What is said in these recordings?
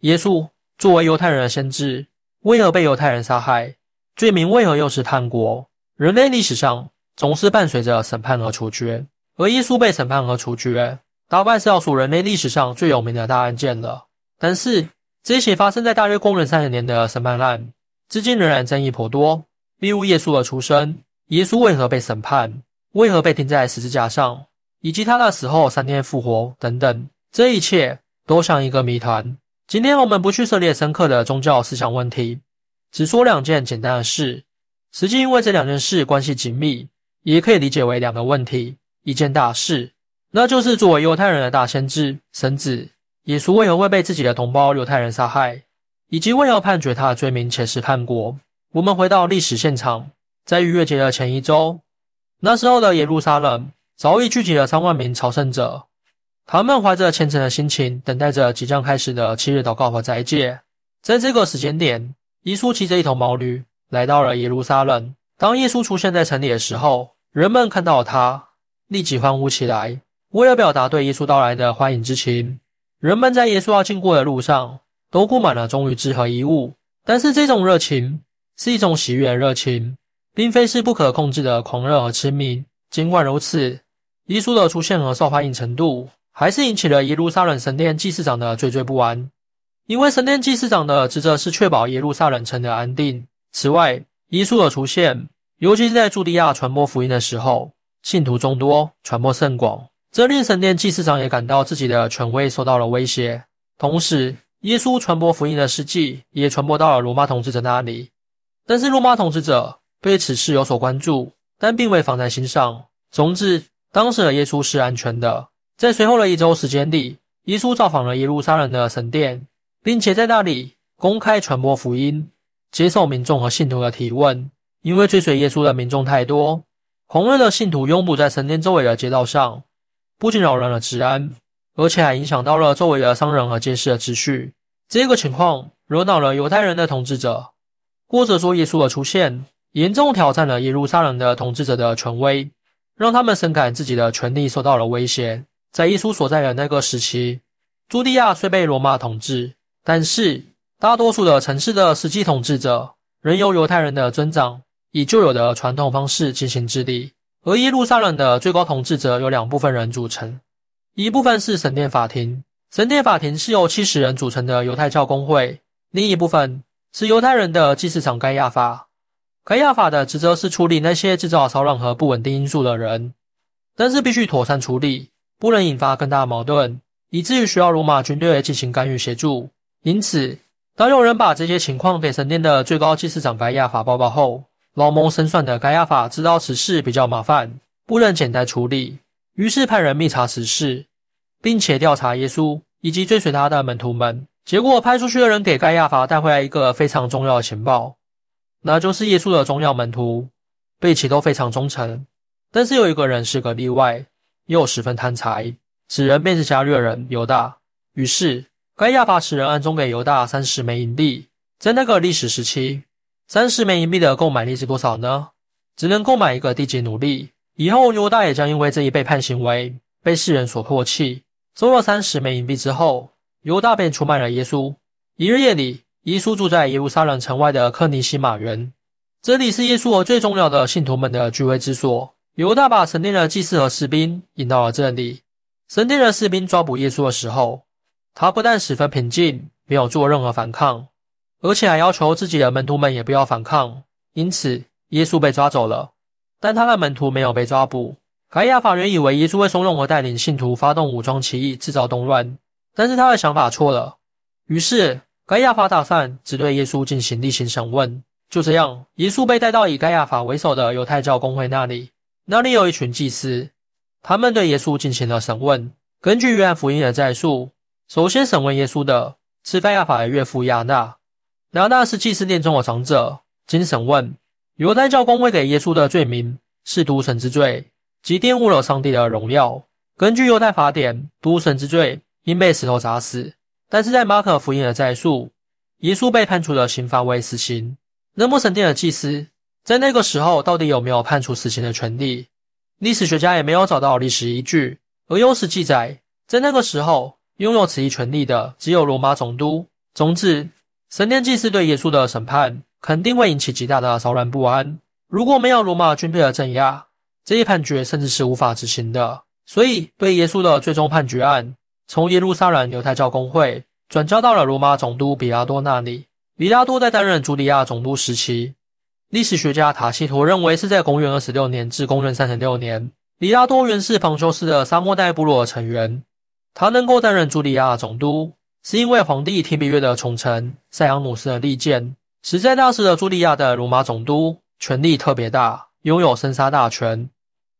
耶稣作为犹太人的先知，为何被犹太人杀害？罪名为何又是叛国？人类历史上总是伴随着审判和处决，而耶稣被审判和处决，大概是要数人类历史上最有名的大案件了。但是，这些发生在大约公元三十年的审判案，至今仍然争议颇多。例如，耶稣的出生，耶稣为何被审判，为何被钉在十字架上，以及他的死后三天复活等等，这一切都像一个谜团。今天我们不去涉猎深刻的宗教思想问题，只说两件简单的事。实际因为这两件事关系紧密，也可以理解为两个问题，一件大事，那就是作为犹太人的大先知神子。耶稣为何会被自己的同胞犹太人杀害，以及为何判决他的罪名且是叛国？我们回到历史现场，在逾越节的前一周，那时候的耶路撒冷早已聚集了三万名朝圣者，他们怀着虔诚的心情，等待着即将开始的七日祷告和斋戒。在这个时间点，耶稣骑着一头毛驴来到了耶路撒冷。当耶稣出现在城里的时候，人们看到他，立即欢呼起来，为了表达对耶稣到来的欢迎之情。人们在耶稣要经过的路上都布满了忠于之和衣物，但是这种热情是一种喜悦的热情，并非是不可控制的狂热和痴迷。尽管如此，耶稣的出现和受欢迎程度还是引起了耶路撒冷神殿祭司长的惴惴不安，因为神殿祭司长的职责是确保耶路撒冷城的安定。此外，耶稣的出现，尤其是在朱迪亚传播福音的时候，信徒众多，传播甚广。这令神殿祭司长也感到自己的权威受到了威胁。同时，耶稣传播福音的事迹也传播到了罗马统治者那里。但是，罗马统治者对此事有所关注，但并未放在心上。总之，当时的耶稣是安全的。在随后的一周时间里，耶稣造访了耶路撒冷的神殿，并且在那里公开传播福音，接受民众和信徒的提问。因为追随耶稣的民众太多，狂热的信徒拥堵在神殿周围的街道上。不仅扰乱了治安，而且还影响到了周围的商人和街市的秩序。这个情况惹恼了犹太人的统治者，或者说耶稣的出现严重挑战了耶路撒冷的统治者的权威，让他们深感自己的权力受到了威胁。在耶稣所在的那个时期，朱地亚虽被罗马统治，但是大多数的城市的实际统治者仍由犹太人的尊长以旧有的传统方式进行治理。而耶路撒冷的最高统治者由两部分人组成，一部分是神殿法庭，神殿法庭是由七十人组成的犹太教公会；另一部分是犹太人的祭司长该亚法。该亚法的职责是处理那些制造骚乱和不稳定因素的人，但是必须妥善处理，不能引发更大矛盾，以至于需要罗马军队进行干预协助。因此，当有人把这些情况给神殿的最高祭司长盖亚法报告后，老谋深算的盖亚法知道此事比较麻烦，不能简单处理，于是派人密查此事，并且调查耶稣以及追随他的门徒们。结果派出去的人给盖亚法带回来一个非常重要的情报，那就是耶稣的重要门徒对其都非常忠诚，但是有一个人是个例外，又十分贪财，此人便是加略人犹大。于是该亚法使人暗中给犹大三十枚银币，在那个历史时期。三十枚银币的购买力是多少呢？只能购买一个低级奴隶。以后犹大也将因为这一背叛行为被世人所唾弃。收了三十枚银币之后，犹大便出卖了耶稣。一日夜里，耶稣住在耶路撒冷城外的克尼西马园，这里是耶稣和最重要的信徒们的聚会之所。犹大把神殿的祭司和士兵引到了这里。神殿的士兵抓捕耶稣的时候，他不但十分平静，没有做任何反抗。而且还要求自己的门徒们也不要反抗，因此耶稣被抓走了，但他的门徒没有被抓捕。盖亚法原以为耶稣会怂恿和带领信徒发动武装起义，制造动乱，但是他的想法错了。于是盖亚法打算只对耶稣进行例行审问。就这样，耶稣被带到以盖亚法为首的犹太教公会那里，那里有一群祭司，他们对耶稣进行了审问。根据约翰福音的载述，首先审问耶稣的是盖亚法的岳父亚纳。拿大是祭司殿中的长者，经审问，犹太教公会给耶稣的罪名是渎神之罪，即玷污了上帝的荣耀。根据犹太法典，渎神之罪应被石头砸死。但是在马可福音的载述，耶稣被判处的刑罚为死刑。那么神殿的祭司在那个时候到底有没有判处死刑的权利？历史学家也没有找到历史依据。而有史记载，在那个时候拥有此一权利的只有罗马总督。总之，神殿祭司对耶稣的审判肯定会引起极大的骚乱不安。如果没有罗马军队的镇压，这一判决甚至是无法执行的。所以，对耶稣的最终判决案，从耶路撒冷犹太教公会转交到了罗马总督比拉多那里。比拉多在担任朱利亚总督时期，历史学家塔西佗认为是在公元二十六年至公元三十六年。里拉多原是庞修斯的沙漠代部落的成员，他能够担任朱利亚总督。是因为皇帝提比略的宠臣塞昂努斯的利剑，实在当时的茱莉亚的罗马总督权力特别大，拥有生杀大权。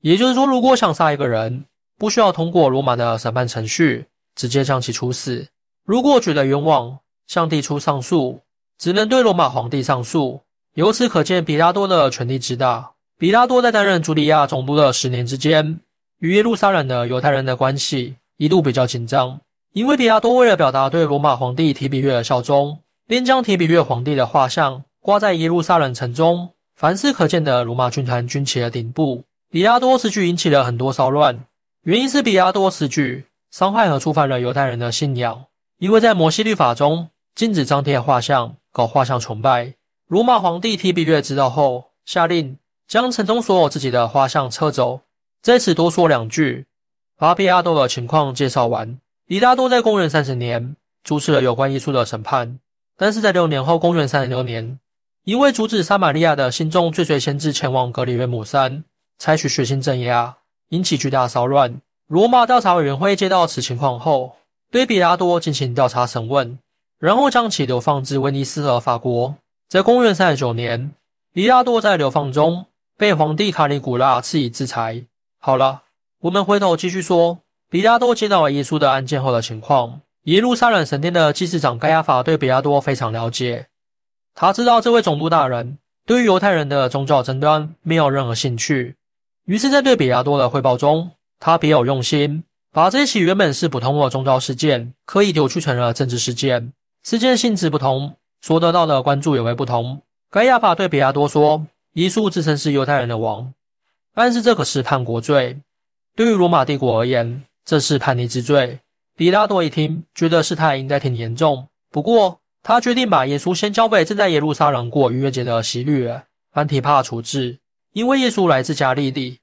也就是说，如果想杀一个人，不需要通过罗马的审判程序，直接将其处死。如果觉得冤枉，向帝出上诉，只能对罗马皇帝上诉。由此可见，比拉多的权力之大。比拉多在担任茱莉亚总督的十年之间，与耶路撒冷的犹太人的关系一度比较紧张。因为比拉多为了表达对罗马皇帝提比略的效忠，便将提比略皇帝的画像挂在耶路撒冷城中凡是可见的罗马军团军旗的顶部。比拉多此举引起了很多骚乱，原因是比拉多此举伤害和触犯了犹太人的信仰。因为在摩西律法中禁止张贴画像、搞画像崇拜。罗马皇帝提比略知道后，下令将城中所有自己的画像撤走。在此多说两句，把比拉多的情况介绍完。比拉多在公元三十年主持了有关耶稣的审判，但是在六年后，公元三十六年，因为阻止撒玛利亚的信众追随先知前往格里约姆山，采取血腥镇压，引起巨大骚乱。罗马调查委员会接到此情况后，对比拉多进行调查审问，然后将其流放至威尼斯和法国。在公元三十九年，比拉多在流放中被皇帝卡里古拉赐以制裁。好了，我们回头继续说。比拉多接到了耶稣的案件后的情况，耶路撒冷神殿的祭司长盖亚法对比拉多非常了解。他知道这位总督大人对于犹太人的宗教争端没有任何兴趣，于是，在对比拉多的汇报中，他别有用心，把这起原本是普通的宗教事件刻意扭曲成了政治事件。事件性质不同，所得到的关注也会不同。盖亚法对比亚多说：“耶稣自称是犹太人的王，但是这可是叛国罪，对于罗马帝国而言。”这是叛逆之罪。比拉多一听，觉得事态应该挺严重。不过，他决定把耶稣先交给正在耶路撒冷过逾越节的希律安提帕处置，因为耶稣来自加利利，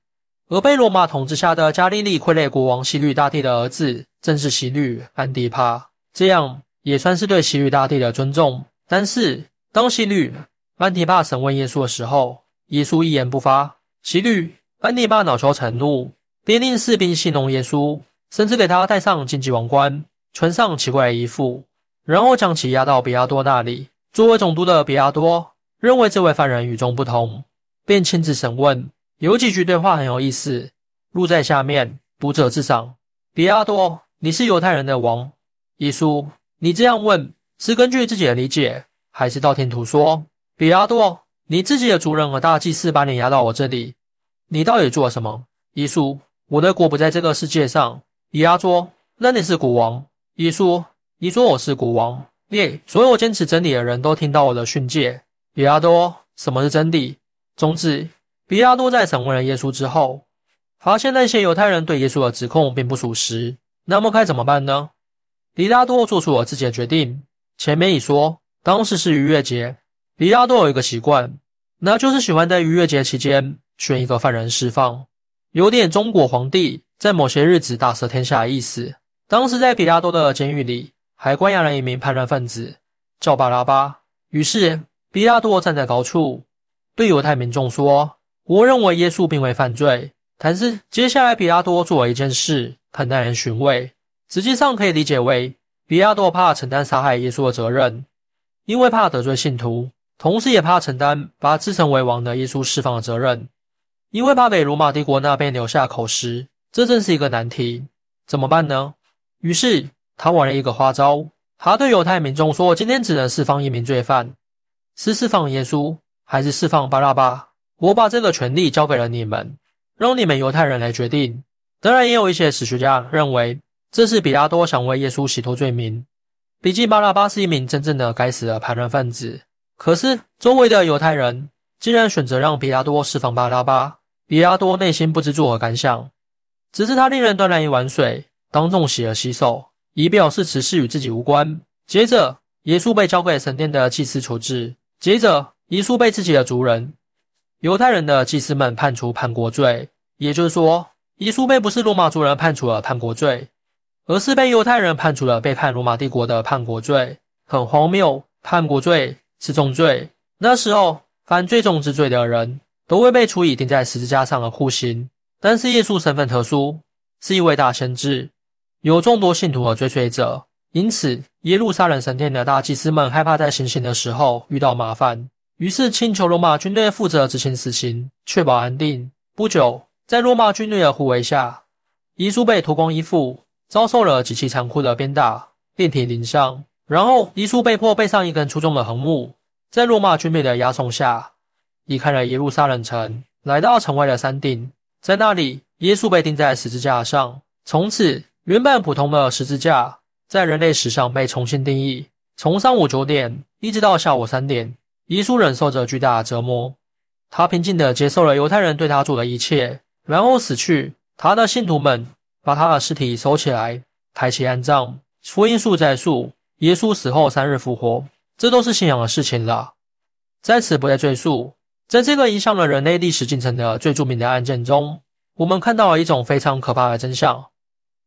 而被罗马统治下的加利利傀儡国王希律大帝的儿子正是希律安提帕，这样也算是对希律大帝的尊重。但是，当希律安提帕审问耶稣的时候，耶稣一言不发。希律安提帕恼羞成怒，便令士兵戏弄耶稣。甚至给他戴上荆棘王冠，穿上奇怪的衣服，然后将其押到比亚多那里。作为总督的比亚多认为这位犯人与众不同，便亲自审问。有几句对话很有意思，录在下面，读者自赏。比亚多，你是犹太人的王？耶稣，你这样问是根据自己的理解，还是道听途说？比亚多，你自己的族人和大祭司把你押到我这里，你到底做了什么？耶稣，我的国不在这个世界上。比拉多，那你是国王？耶稣，你说我是国王？耶，所有坚持真理的人都听到我的训诫。比拉多，什么是真理？总之，比拉多在审问了耶稣之后，发现那些犹太人对耶稣的指控并不属实。那么该怎么办呢？比拉多做出了自己的决定。前面已说，当时是逾越节，比拉多有一个习惯，那就是喜欢在逾越节期间选一个犯人释放，有点中国皇帝。在某些日子大赦天下的意思。当时在比拉多的监狱里，还关押了一名叛乱分子，叫巴拉巴。于是比拉多站在高处，对犹太民众说：“我认为耶稣并未犯罪。”但是接下来比拉多做了一件事，很耐人寻味。实际上可以理解为，比亚多怕承担杀害耶稣的责任，因为怕得罪信徒，同时也怕承担把自称为王的耶稣释放的责任，因为怕给罗马帝国那边留下口实。这正是一个难题，怎么办呢？于是他玩了一个花招，他对犹太民众说：“今天只能释放一名罪犯，是释放耶稣，还是释放巴拉巴？我把这个权利交给了你们，让你们犹太人来决定。”当然，也有一些史学家认为这是比拉多想为耶稣洗脱罪名，毕竟巴拉巴是一名真正的该死的叛乱分子。可是周围的犹太人竟然选择让比拉多释放巴拉巴，比拉多内心不知作何感想。只是他令人端来一碗水，当众洗了洗手，以表示此事与自己无关。接着耶稣被交给神殿的祭司处置。接着，耶稣被自己的族人——犹太人的祭司们判处叛国罪。也就是说，耶稣被不是罗马族人判处了叛国罪，而是被犹太人判处了背叛罗马帝国的叛国罪。很荒谬，叛国罪是重罪。那时候，犯最重之罪的人都会被处以钉在十字架上的酷刑。但是耶稣身份特殊，是一位大先知，有众多信徒和追随者。因此，耶路撒冷神殿的大祭司们害怕在行刑的时候遇到麻烦，于是请求罗马军队负责执行死刑，确保安定。不久，在罗马军队的护卫下，耶稣被脱光衣服，遭受了极其残酷的鞭打、遍体鳞伤。然后，耶稣被迫背上一根粗重的横木，在罗马军队的押送下，离开了耶路撒冷城，来到城外的山顶。在那里，耶稣被钉在十字架上。从此，原本普通的十字架。在人类史上被重新定义。从上午九点一直到下午三点，耶稣忍受着巨大的折磨。他平静地接受了犹太人对他做的一切，然后死去。他的信徒们把他的尸体收起来，抬起安葬。福音数在述，耶稣死后三日复活，这都是信仰的事情了。在此不再赘述。在这个影响了人类历史进程的最著名的案件中，我们看到了一种非常可怕的真相，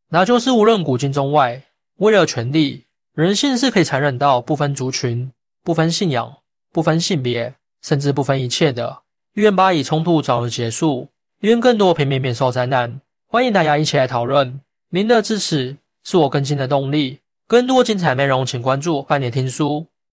那就是无论古今中外。为了权力，人性是可以残忍到不分族群、不分信仰、不分性别，甚至不分一切的。愿巴以冲突早日结束，愿更多平民免受灾难。欢迎大家一起来讨论，您的支持是我更新的动力。更多精彩内容，请关注半年听书。